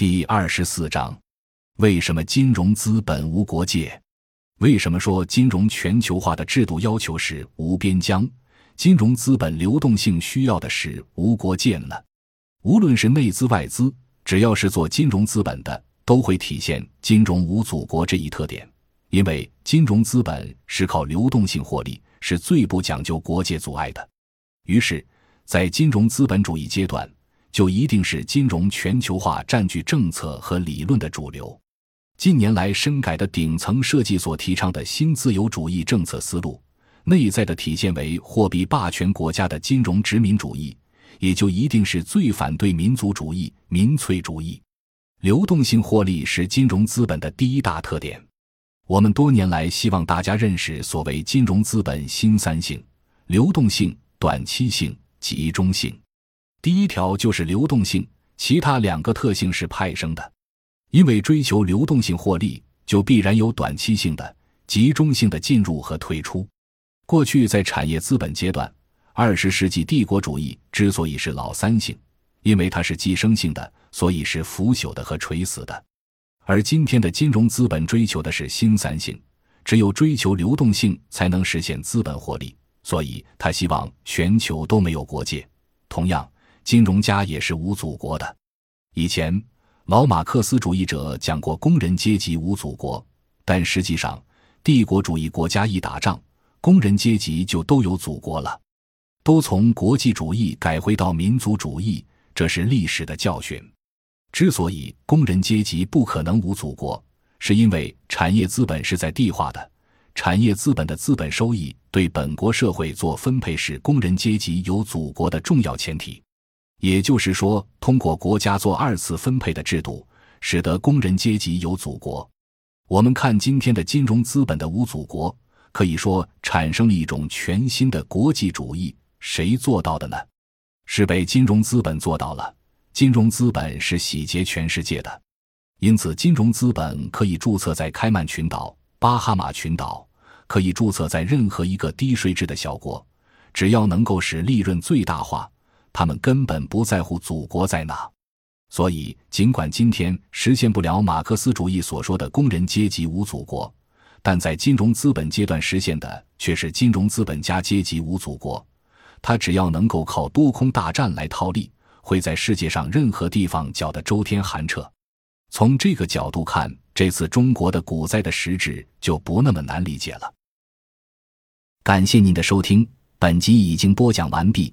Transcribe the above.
第二十四章：为什么金融资本无国界？为什么说金融全球化的制度要求是无边疆？金融资本流动性需要的是无国界呢？无论是内资外资，只要是做金融资本的，都会体现金融无祖国这一特点。因为金融资本是靠流动性获利，是最不讲究国界阻碍的。于是，在金融资本主义阶段。就一定是金融全球化占据政策和理论的主流。近年来深改的顶层设计所提倡的新自由主义政策思路，内在的体现为货币霸权国家的金融殖民主义，也就一定是最反对民族主义、民粹主义。流动性获利是金融资本的第一大特点。我们多年来希望大家认识所谓金融资本新三性：流动性、短期性、集中性。第一条就是流动性，其他两个特性是派生的，因为追求流动性获利，就必然有短期性的、集中性的进入和退出。过去在产业资本阶段，二十世纪帝国主义之所以是老三性，因为它是寄生性的，所以是腐朽的和垂死的；而今天的金融资本追求的是新三性，只有追求流动性，才能实现资本获利，所以他希望全球都没有国界。同样。金融家也是无祖国的。以前老马克思主义者讲过工人阶级无祖国，但实际上帝国主义国家一打仗，工人阶级就都有祖国了，都从国际主义改回到民族主义，这是历史的教训。之所以工人阶级不可能无祖国，是因为产业资本是在地化的，产业资本的资本收益对本国社会做分配是工人阶级有祖国的重要前提。也就是说，通过国家做二次分配的制度，使得工人阶级有祖国。我们看今天的金融资本的无祖国，可以说产生了一种全新的国际主义。谁做到的呢？是被金融资本做到了。金融资本是洗劫全世界的，因此金融资本可以注册在开曼群岛、巴哈马群岛，可以注册在任何一个低税制的小国，只要能够使利润最大化。他们根本不在乎祖国在哪，所以尽管今天实现不了马克思主义所说的工人阶级无祖国，但在金融资本阶段实现的却是金融资本家阶级无祖国。他只要能够靠多空大战来套利，会在世界上任何地方搅得周天寒彻。从这个角度看，这次中国的股灾的实质就不那么难理解了。感谢您的收听，本集已经播讲完毕。